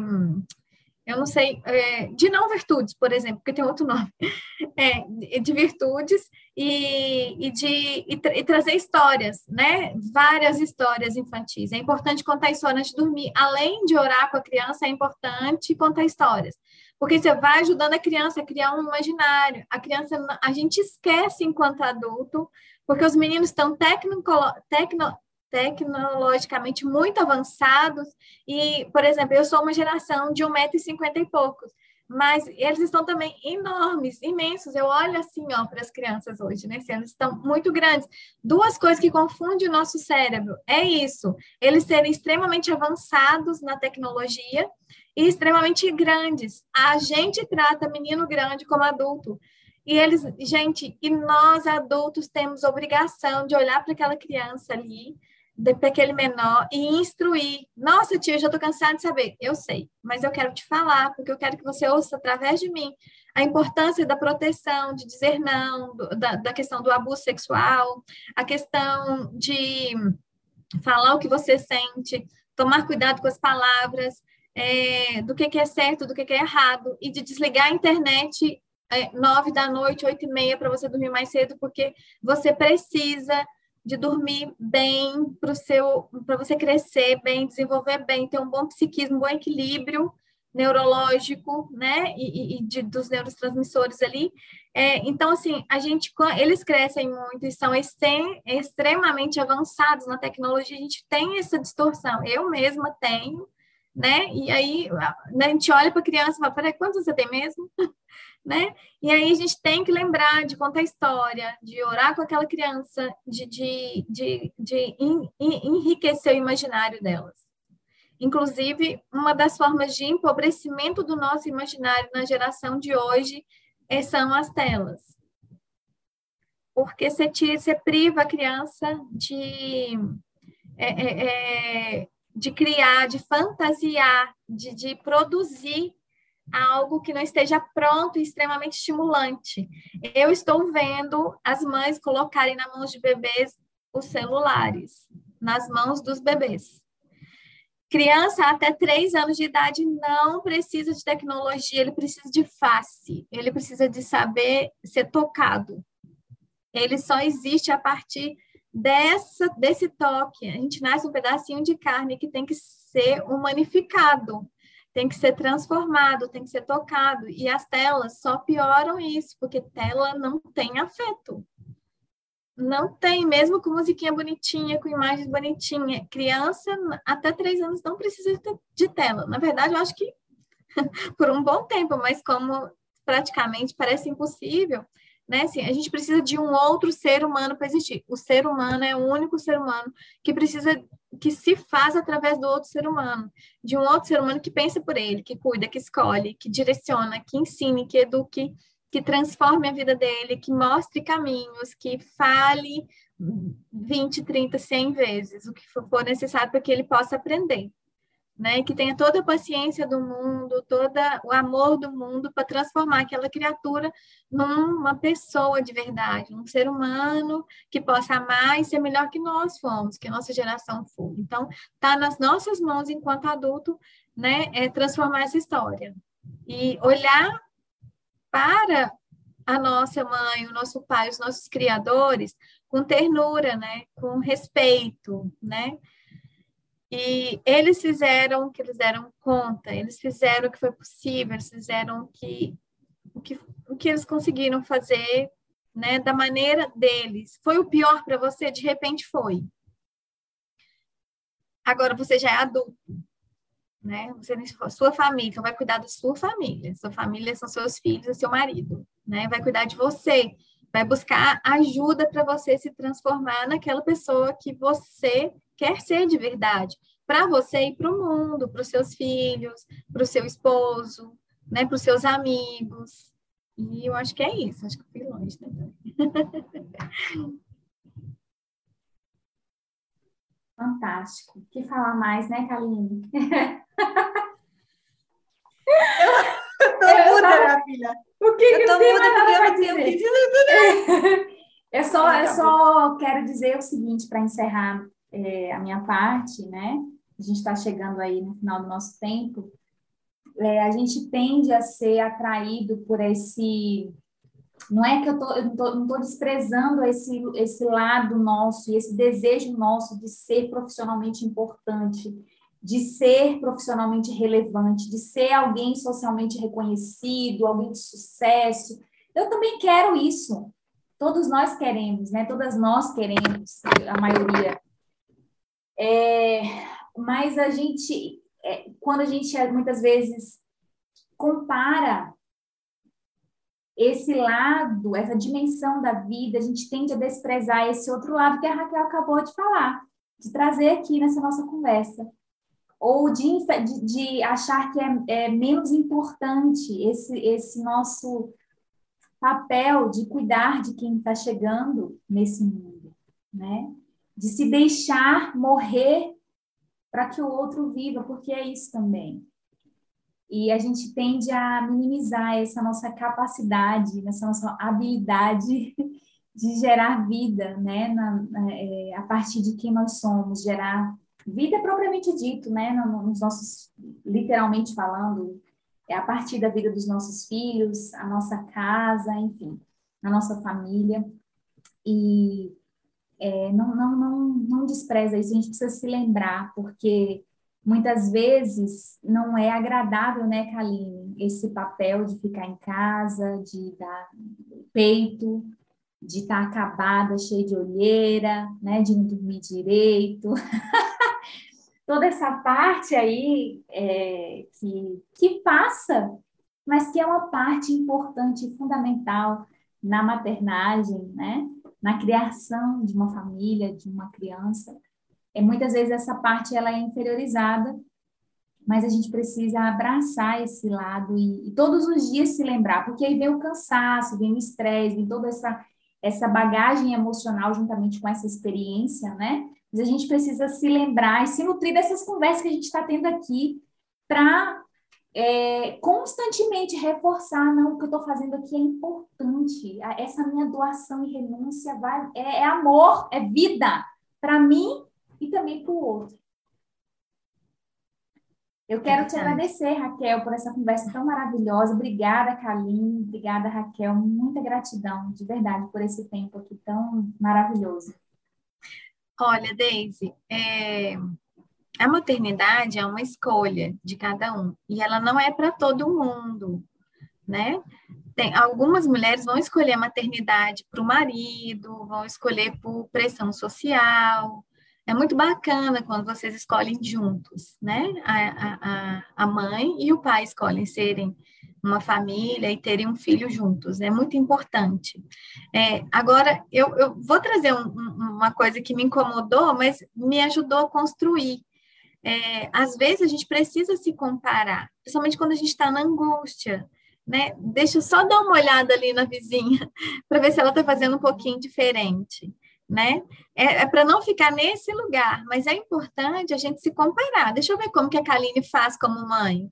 eu não sei, é, de não virtudes, por exemplo, porque tem outro nome, é, de virtudes e, e de e, tra e, trazer histórias, né? Várias histórias infantis. É importante contar histórias antes de dormir. Além de orar com a criança, é importante contar histórias. Porque você vai ajudando a criança a criar um imaginário. A criança, a gente esquece enquanto adulto, porque os meninos estão tecno, tecnologicamente muito avançados e, por exemplo, eu sou uma geração de 1,50m e poucos, mas eles estão também enormes, imensos. Eu olho assim, ó, para as crianças hoje, né? Eles estão muito grandes. Duas coisas que confundem o nosso cérebro é isso: eles serem extremamente avançados na tecnologia e extremamente grandes. A gente trata menino grande como adulto. E eles, gente, e nós adultos temos obrigação de olhar para aquela criança ali, para aquele menor e instruir. Nossa, tio, eu já estou cansada de saber. Eu sei, mas eu quero te falar, porque eu quero que você ouça através de mim a importância da proteção, de dizer não, do, da, da questão do abuso sexual, a questão de falar o que você sente, tomar cuidado com as palavras, é, do que, que é certo, do que, que é errado, e de desligar a internet é, nove da noite, oito e meia, para você dormir mais cedo, porque você precisa de dormir bem para seu para você crescer bem, desenvolver bem, ter um bom psiquismo, um bom equilíbrio neurológico, né, e, e de, dos neurotransmissores ali. É, então, assim, a gente, eles crescem muito e são extrem, extremamente avançados na tecnologia, a gente tem essa distorção. Eu mesma tenho, né, e aí né, a gente olha para a criança e fala, peraí, quantos você tem mesmo? né? E aí a gente tem que lembrar de contar história, de orar com aquela criança, de, de, de, de enriquecer o imaginário delas. Inclusive, uma das formas de empobrecimento do nosso imaginário na geração de hoje é, são as telas. Porque você, tira, você priva a criança de, é, é, de criar, de fantasiar, de, de produzir algo que não esteja pronto e extremamente estimulante. Eu estou vendo as mães colocarem na mão de bebês os celulares, nas mãos dos bebês. Criança até três anos de idade não precisa de tecnologia, ele precisa de face, ele precisa de saber ser tocado. Ele só existe a partir dessa, desse toque. A gente nasce um pedacinho de carne que tem que ser humanificado tem que ser transformado, tem que ser tocado. E as telas só pioram isso, porque tela não tem afeto. Não tem, mesmo com musiquinha bonitinha, com imagens bonitinhas. Criança, até três anos, não precisa de tela. Na verdade, eu acho que por um bom tempo, mas como praticamente parece impossível, né? Assim, a gente precisa de um outro ser humano para existir. O ser humano é o único ser humano que precisa que se faz através do outro ser humano, de um outro ser humano que pensa por ele, que cuida, que escolhe, que direciona, que ensine, que eduque, que transforme a vida dele, que mostre caminhos, que fale 20, 30, 100 vezes o que for necessário para que ele possa aprender né? Que tenha toda a paciência do mundo, todo o amor do mundo para transformar aquela criatura numa pessoa de verdade, um ser humano que possa amar e ser melhor que nós fomos, que nossa geração foi. Então, está nas nossas mãos enquanto adulto, né? É transformar essa história e olhar para a nossa mãe, o nosso pai, os nossos criadores com ternura, né? Com respeito, né? E eles fizeram o que eles deram conta, eles fizeram o que foi possível, eles fizeram o que, o que, o que eles conseguiram fazer né, da maneira deles. Foi o pior para você? De repente foi. Agora você já é adulto, né? Você sua família, então vai cuidar da sua família. Sua família são seus filhos e seu marido, né? Vai cuidar de você, vai buscar ajuda para você se transformar naquela pessoa que você quer ser de verdade, para você e para o mundo, para os seus filhos, para o seu esposo, né, para os seus amigos. E eu acho que é isso, acho que fui longe também. Fantástico. O que falar mais, né, Kaline? eu tô muda, minha filha. O que, eu que tô muda porque eu não tenho Eu só, eu só quero dizer o seguinte para encerrar é, a minha parte, né? A gente está chegando aí no final do nosso tempo. É, a gente tende a ser atraído por esse. Não é que eu, tô, eu não tô, não tô desprezando esse, esse lado nosso e esse desejo nosso de ser profissionalmente importante, de ser profissionalmente relevante, de ser alguém socialmente reconhecido, alguém de sucesso. Eu também quero isso. Todos nós queremos, né? Todas nós queremos, a maioria. É, mas a gente, é, quando a gente muitas vezes compara esse lado, essa dimensão da vida, a gente tende a desprezar esse outro lado que a Raquel acabou de falar, de trazer aqui nessa nossa conversa. Ou de, de, de achar que é, é, menos importante esse, esse nosso papel de cuidar de quem está chegando nesse mundo, né? De se deixar morrer para que o outro viva, porque é isso também. E a gente tende a minimizar essa nossa capacidade, essa nossa habilidade de gerar vida, né, na, na, é, a partir de quem nós somos, gerar vida propriamente dito, né, nos nossos, literalmente falando, é a partir da vida dos nossos filhos, a nossa casa, enfim, a nossa família. E é, não, não, não, não despreza isso, a gente precisa se lembrar, porque muitas vezes não é agradável, né, Kaline, esse papel de ficar em casa, de dar peito, de estar tá acabada, cheia de olheira, né, de não dormir direito. Toda essa parte aí é, que, que passa, mas que é uma parte importante fundamental na maternagem, né? Na criação de uma família, de uma criança. É, muitas vezes essa parte ela é inferiorizada, mas a gente precisa abraçar esse lado e, e todos os dias se lembrar, porque aí vem o cansaço, vem o estresse, vem toda essa, essa bagagem emocional juntamente com essa experiência, né? Mas a gente precisa se lembrar e se nutrir dessas conversas que a gente está tendo aqui para é, constantemente reforçar, não, o que eu estou fazendo aqui é importante, essa minha doação e renúncia vai, é, é amor, é vida para mim e também para o outro. Eu quero te agradecer, Raquel, por essa conversa tão maravilhosa. Obrigada, Kaline. Obrigada, Raquel. Muita gratidão, de verdade, por esse tempo aqui tão maravilhoso. Olha, Deise, é, a maternidade é uma escolha de cada um e ela não é para todo mundo, né? Tem, algumas mulheres vão escolher a maternidade para o marido, vão escolher por pressão social. É muito bacana quando vocês escolhem juntos, né? A, a, a mãe e o pai escolhem serem uma família e terem um filho juntos. É muito importante. É, agora, eu, eu, vou trazer um, uma coisa que me incomodou, mas me ajudou a construir é, às vezes a gente precisa se comparar, principalmente quando a gente está na angústia, né? Deixa eu só dar uma olhada ali na vizinha para ver se ela está fazendo um pouquinho diferente, né? É, é para não ficar nesse lugar, mas é importante a gente se comparar. Deixa eu ver como que a Kaline faz como mãe.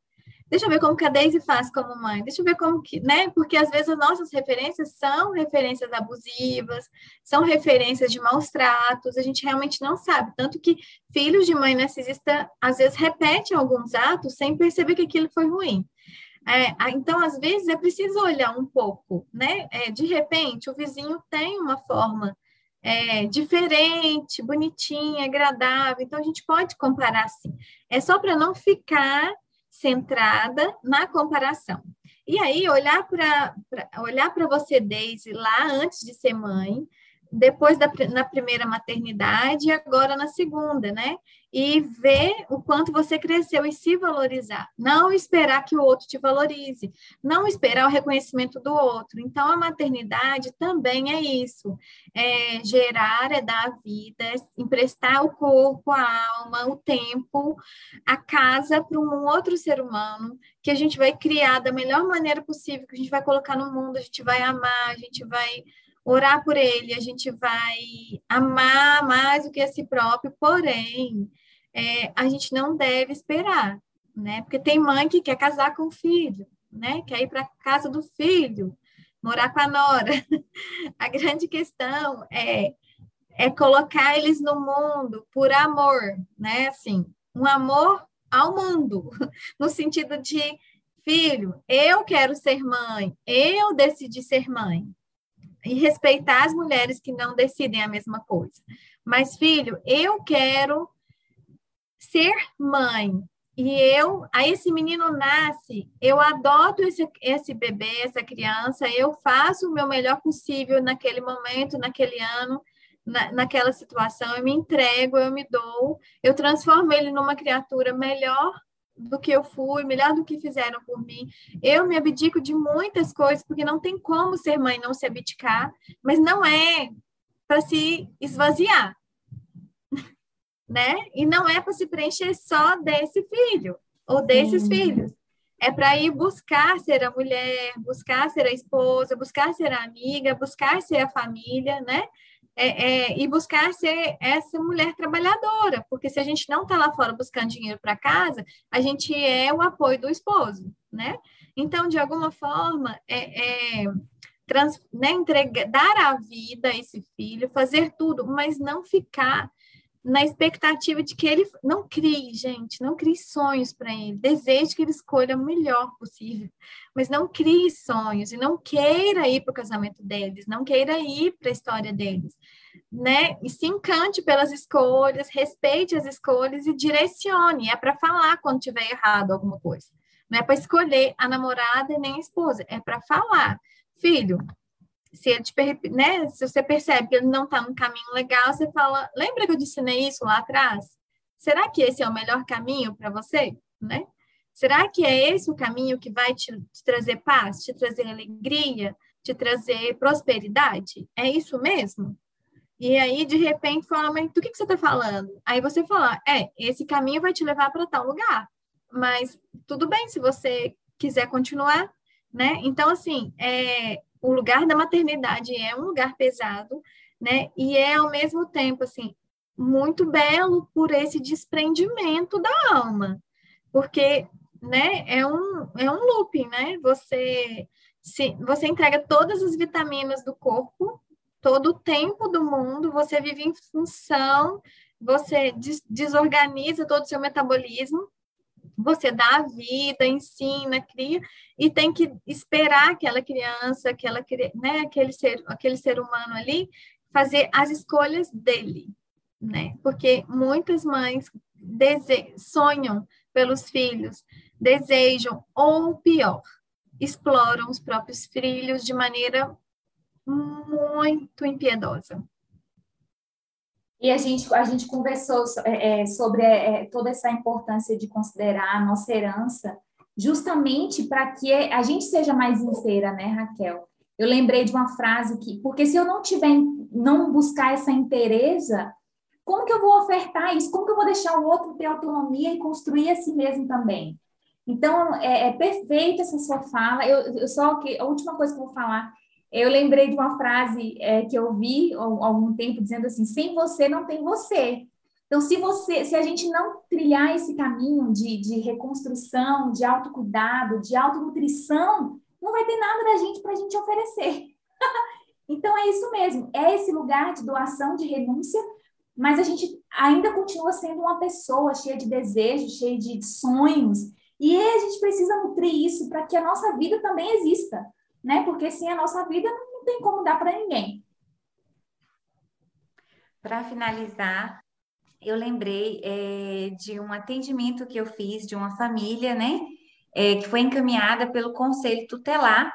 Deixa eu ver como que a Daisy faz como mãe. Deixa eu ver como que, né? Porque às vezes as nossas referências são referências abusivas, são referências de maus tratos, a gente realmente não sabe. Tanto que filhos de mãe narcisista às vezes repetem alguns atos sem perceber que aquilo foi ruim. É, então, às vezes, é preciso olhar um pouco, né? É, de repente, o vizinho tem uma forma é, diferente, bonitinha, agradável, então a gente pode comparar assim. É só para não ficar centrada na comparação. E aí, olhar para olhar você, Daisy, lá antes de ser mãe, depois da, na primeira maternidade e agora na segunda, né? E ver o quanto você cresceu e se valorizar. Não esperar que o outro te valorize, não esperar o reconhecimento do outro. Então, a maternidade também é isso: é gerar, é dar vida, é emprestar o corpo, a alma, o tempo, a casa para um outro ser humano que a gente vai criar da melhor maneira possível, que a gente vai colocar no mundo, a gente vai amar, a gente vai orar por ele, a gente vai amar mais do que a si próprio, porém, é, a gente não deve esperar, né? Porque tem mãe que quer casar com o filho, né? Quer ir para casa do filho, morar com a nora. A grande questão é, é colocar eles no mundo por amor, né? Assim, um amor ao mundo, no sentido de filho, eu quero ser mãe, eu decidi ser mãe, e respeitar as mulheres que não decidem a mesma coisa. Mas, filho, eu quero ser mãe. E eu, aí esse menino nasce, eu adoto esse, esse bebê, essa criança, eu faço o meu melhor possível naquele momento, naquele ano, na, naquela situação, eu me entrego, eu me dou, eu transformo ele numa criatura melhor do que eu fui, melhor do que fizeram por mim. Eu me abdico de muitas coisas, porque não tem como ser mãe não se abdicar, mas não é para se esvaziar, né? E não é para se preencher só desse filho ou desses filhos. É para ir buscar ser a mulher, buscar ser a esposa, buscar ser a amiga, buscar ser a família, né? é, é, e buscar ser essa mulher trabalhadora, porque se a gente não está lá fora buscando dinheiro para casa, a gente é o apoio do esposo, né? Então, de alguma forma, é, é trans, né, entregar, dar a vida a esse filho, fazer tudo, mas não ficar na expectativa de que ele não crie, gente, não crie sonhos para ele. Deseje que ele escolha o melhor possível, mas não crie sonhos e não queira ir para o casamento deles, não queira ir para a história deles, né? E se encante pelas escolhas, respeite as escolhas e direcione. É para falar quando tiver errado alguma coisa. Não é para escolher a namorada e nem a esposa, é para falar. Filho, se ele te, né, se você percebe que ele não está no caminho legal, você fala, lembra que eu te ensinei isso lá atrás? Será que esse é o melhor caminho para você, né? Será que é esse o caminho que vai te, te, trazer paz, te trazer alegria, te trazer prosperidade? É isso mesmo? E aí, de repente, fala, mas do que, que você está falando? Aí você fala, é, esse caminho vai te levar para tal lugar. Mas tudo bem se você quiser continuar, né? Então, assim, é, o lugar da maternidade é um lugar pesado, né? E é ao mesmo tempo assim muito belo por esse desprendimento da alma, porque, né? É um é um looping, né? Você se você entrega todas as vitaminas do corpo, todo o tempo do mundo, você vive em função, você des desorganiza todo o seu metabolismo você dá a vida, ensina, cria, e tem que esperar aquela criança, aquela, né, aquele, ser, aquele ser humano ali, fazer as escolhas dele, né? Porque muitas mães sonham pelos filhos, desejam, ou pior, exploram os próprios filhos de maneira muito impiedosa. E a gente, a gente conversou é, é, sobre é, toda essa importância de considerar a nossa herança, justamente para que a gente seja mais inteira, né, Raquel? Eu lembrei de uma frase que, porque se eu não tiver, não buscar essa inteireza, como que eu vou ofertar isso? Como que eu vou deixar o outro ter autonomia e construir a si mesmo também? Então, é, é perfeita essa sua fala. Eu, eu só que a última coisa que eu vou falar eu lembrei de uma frase é, que eu vi há algum tempo dizendo assim: sem você não tem você. Então, se você, se a gente não trilhar esse caminho de, de reconstrução, de autocuidado, de autonutrição, não vai ter nada da gente para a gente oferecer. então, é isso mesmo. É esse lugar de doação, de renúncia, mas a gente ainda continua sendo uma pessoa cheia de desejos, cheia de sonhos. E a gente precisa nutrir isso para que a nossa vida também exista né? Porque sem a nossa vida não tem como dar para ninguém. Para finalizar, eu lembrei é, de um atendimento que eu fiz de uma família, né? É, que foi encaminhada pelo Conselho Tutelar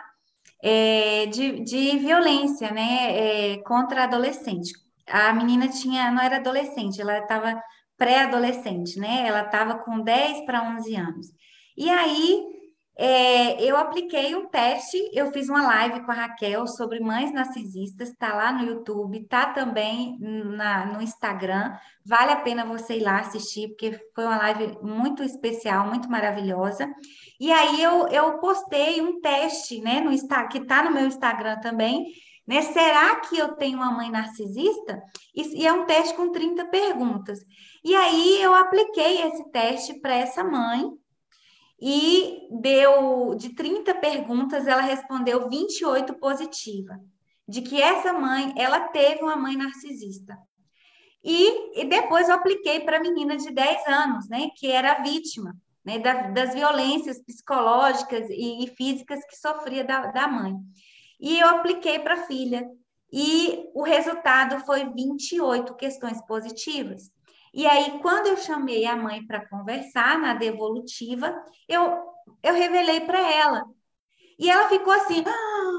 é, de, de violência, né? É, contra adolescente. A menina tinha, não era adolescente, ela estava pré-adolescente, né? Ela estava com 10 para 11 anos. E aí é, eu apliquei um teste, eu fiz uma live com a Raquel sobre mães narcisistas, tá lá no YouTube, tá também na, no Instagram. Vale a pena você ir lá assistir, porque foi uma live muito especial, muito maravilhosa. E aí eu, eu postei um teste, né, no que tá no meu Instagram também, né? Será que eu tenho uma mãe narcisista? E, e é um teste com 30 perguntas. E aí eu apliquei esse teste para essa mãe e deu de 30 perguntas, ela respondeu 28 positiva, de que essa mãe, ela teve uma mãe narcisista. E, e depois eu apliquei para a menina de 10 anos, né, que era vítima né, da, das violências psicológicas e, e, físicas que sofria da, da mãe. E eu apliquei para a filha, e o resultado foi 28 questões positivas. E aí, quando eu chamei a mãe para conversar na devolutiva, eu, eu revelei para ela. E ela ficou assim: ah,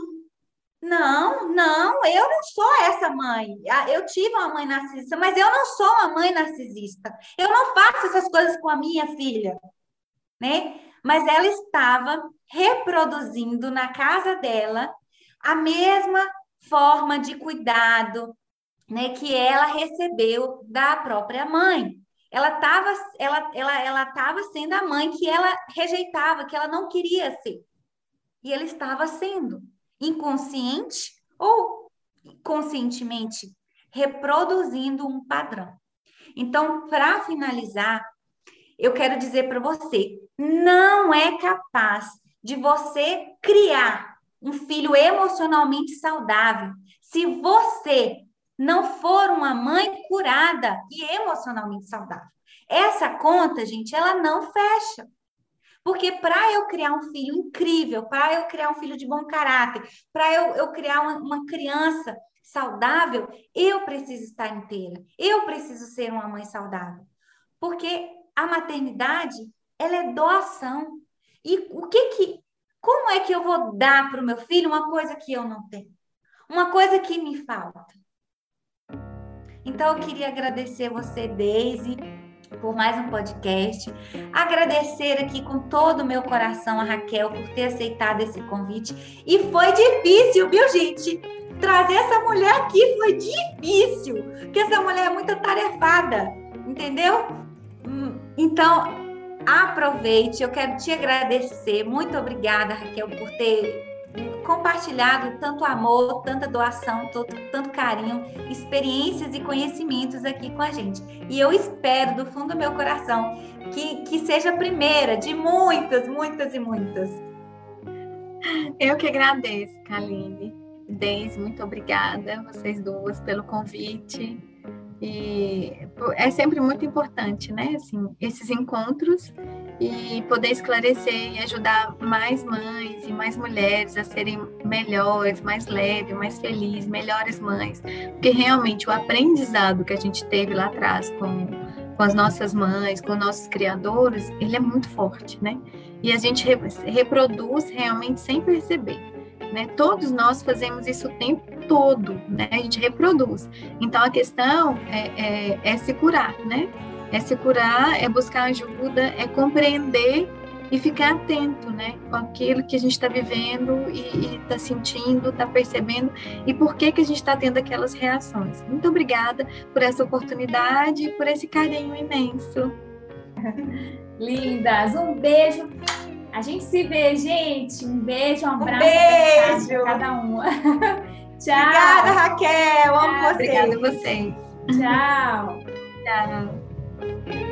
não, não, eu não sou essa mãe. Eu tive uma mãe narcisista, mas eu não sou uma mãe narcisista. Eu não faço essas coisas com a minha filha, né? Mas ela estava reproduzindo na casa dela a mesma forma de cuidado, né, que ela recebeu da própria mãe. Ela estava ela, ela, ela tava sendo a mãe que ela rejeitava, que ela não queria ser. E ela estava sendo inconsciente ou conscientemente reproduzindo um padrão. Então, para finalizar, eu quero dizer para você, não é capaz de você criar um filho emocionalmente saudável se você não for uma mãe curada e emocionalmente saudável. Essa conta, gente, ela não fecha. Porque para eu criar um filho incrível, para eu criar um filho de bom caráter, para eu, eu criar uma, uma criança saudável, eu preciso estar inteira. Eu preciso ser uma mãe saudável. Porque a maternidade, ela é doação. E o que que como é que eu vou dar para o meu filho uma coisa que eu não tenho? Uma coisa que me falta? Então eu queria agradecer você, Daisy, por mais um podcast. Agradecer aqui com todo o meu coração a Raquel por ter aceitado esse convite. E foi difícil, viu, gente? Trazer essa mulher aqui foi difícil, porque essa mulher é muito atarefada, entendeu? Então, aproveite. Eu quero te agradecer. Muito obrigada, Raquel, por ter compartilhado tanto amor, tanta doação, tanto, carinho, experiências e conhecimentos aqui com a gente. E eu espero do fundo do meu coração que, que seja a primeira de muitas, muitas e muitas. Eu que agradeço, Kaline. Deise, muito obrigada, vocês duas, pelo convite. E é sempre muito importante, né? Assim, esses encontros e poder esclarecer e ajudar mais mães e mais mulheres a serem melhores, mais leves, mais felizes, melhores mães. Porque realmente o aprendizado que a gente teve lá atrás com, com as nossas mães, com nossos criadores, ele é muito forte, né? E a gente reproduz realmente sem perceber. Né? Todos nós fazemos isso o tempo todo, né? A gente reproduz. Então a questão é, é, é se curar, né? É se curar, é buscar ajuda, é compreender e ficar atento, né, com aquilo que a gente está vivendo e está sentindo, está percebendo e por que que a gente está tendo aquelas reações. Muito obrigada por essa oportunidade e por esse carinho imenso. Lindas, um beijo a gente se vê, gente. Um beijo, um abraço. Um beijo. cada uma. Tchau. Obrigada, Raquel. Amo você. Obrigada a vocês. Tchau. Tchau.